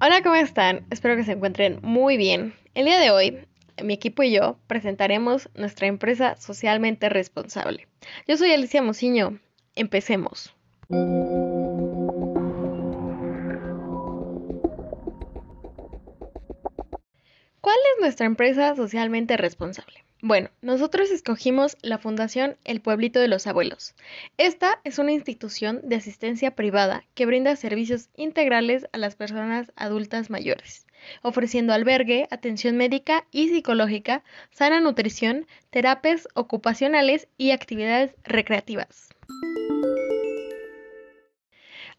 Hola, ¿cómo están? Espero que se encuentren muy bien. El día de hoy, mi equipo y yo presentaremos nuestra empresa socialmente responsable. Yo soy Alicia Mociño. Empecemos. ¿Cuál es nuestra empresa socialmente responsable? Bueno, nosotros escogimos la Fundación El Pueblito de los Abuelos. Esta es una institución de asistencia privada que brinda servicios integrales a las personas adultas mayores, ofreciendo albergue, atención médica y psicológica, sana nutrición, terapias ocupacionales y actividades recreativas.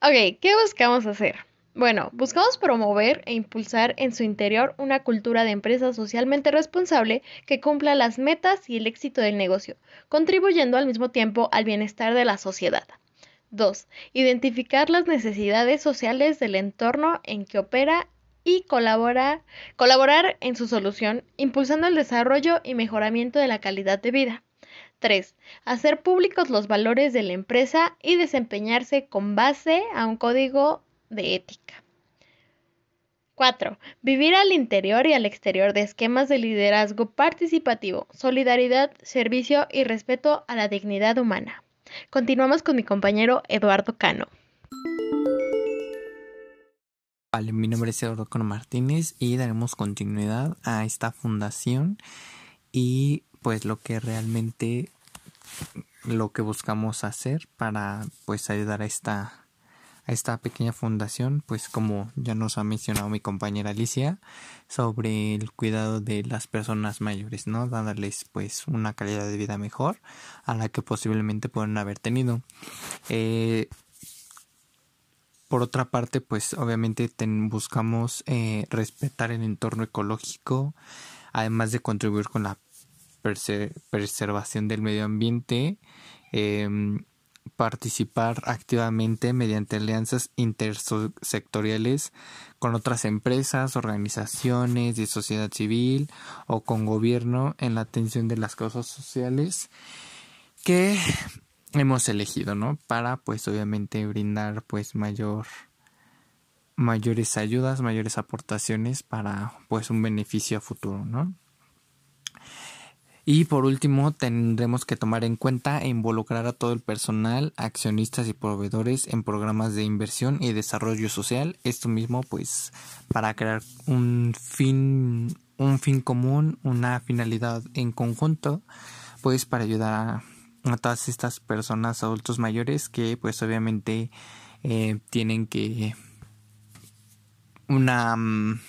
Ok, ¿qué buscamos hacer? Bueno, buscamos promover e impulsar en su interior una cultura de empresa socialmente responsable que cumpla las metas y el éxito del negocio, contribuyendo al mismo tiempo al bienestar de la sociedad. 2. Identificar las necesidades sociales del entorno en que opera y colaborar en su solución, impulsando el desarrollo y mejoramiento de la calidad de vida. 3. Hacer públicos los valores de la empresa y desempeñarse con base a un código de ética. 4. Vivir al interior y al exterior de esquemas de liderazgo participativo, solidaridad, servicio y respeto a la dignidad humana. Continuamos con mi compañero Eduardo Cano. Vale, mi nombre es Eduardo Cano Martínez y daremos continuidad a esta fundación y pues lo que realmente lo que buscamos hacer para pues ayudar a esta a esta pequeña fundación, pues como ya nos ha mencionado mi compañera Alicia, sobre el cuidado de las personas mayores, ¿no? Dándoles pues una calidad de vida mejor a la que posiblemente pueden haber tenido. Eh, por otra parte, pues obviamente buscamos eh, respetar el entorno ecológico, además de contribuir con la preservación del medio ambiente. Eh, participar activamente mediante alianzas intersectoriales con otras empresas, organizaciones de sociedad civil o con gobierno en la atención de las causas sociales que hemos elegido, ¿no? Para pues obviamente brindar pues mayor mayores ayudas, mayores aportaciones para pues un beneficio a futuro, ¿no? Y por último, tendremos que tomar en cuenta e involucrar a todo el personal, accionistas y proveedores en programas de inversión y desarrollo social. Esto mismo, pues, para crear un fin, un fin común, una finalidad en conjunto, pues, para ayudar a, todas estas personas adultos mayores que, pues, obviamente eh, tienen que una mm,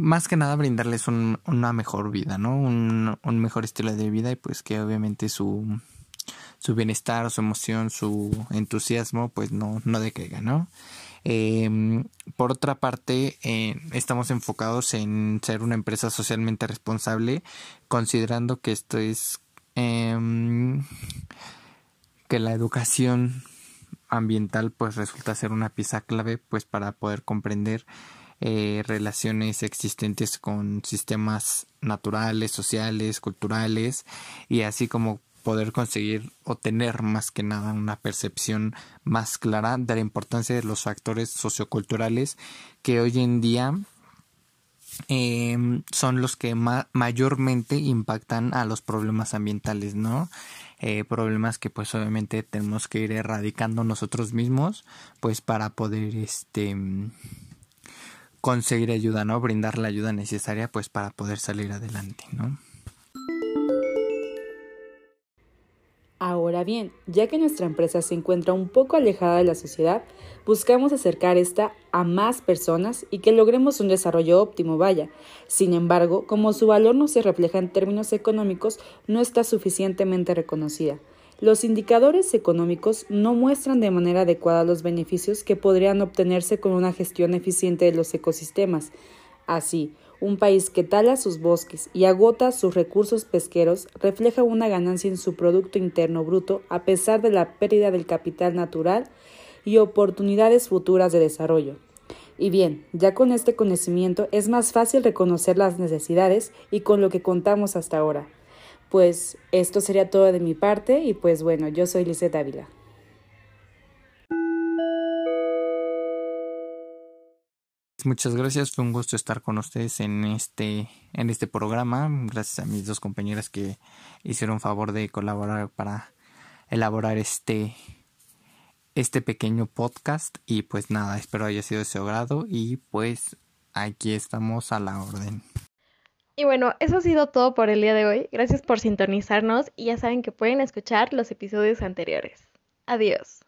más que nada brindarles una mejor vida, ¿no? Un, mejor estilo de vida y pues que obviamente su, su bienestar, su emoción, su entusiasmo pues no, no decaiga, ¿no? Em, por otra parte, eh, estamos enfocados en ser una empresa socialmente responsable, considerando que esto es em, que la educación ambiental pues resulta ser una pieza clave pues para poder comprender eh, relaciones existentes con sistemas naturales, sociales, culturales y así como poder conseguir o tener más que nada una percepción más clara de la importancia de los factores socioculturales que hoy en día em, son los que mayormente impactan a los problemas ambientales, ¿no? Eh, problemas que pues obviamente tenemos que ir erradicando nosotros mismos pues para poder este conseguir ayuda, ¿no? Brindar la ayuda necesaria pues para poder salir adelante, ¿no? Ahora bien, ya que nuestra empresa se encuentra un poco alejada de la sociedad, buscamos acercar esta a más personas y que logremos un desarrollo óptimo, vaya. Sin embargo, como su valor no se refleja en términos económicos, no está suficientemente reconocida. Los indicadores económicos no muestran de manera adecuada los beneficios que podrían obtenerse con una gestión eficiente de los ecosistemas. Así, un país que tala sus bosques y agota sus recursos pesqueros refleja una ganancia en su Producto Interno Bruto a pesar de la pérdida del capital natural y oportunidades futuras de desarrollo. Y bien, ya con este conocimiento es más fácil reconocer las necesidades y con lo que contamos hasta ahora. Pues esto sería todo de mi parte y pues bueno, yo soy Lizeth Ávila. Muchas gracias, fue un gusto estar con ustedes en este, en este programa. Gracias a mis dos compañeras que hicieron favor de colaborar para elaborar este, este pequeño podcast. Y pues nada, espero haya sido de su agrado y pues aquí estamos a la orden. Y bueno, eso ha sido todo por el día de hoy. Gracias por sintonizarnos y ya saben que pueden escuchar los episodios anteriores. Adiós.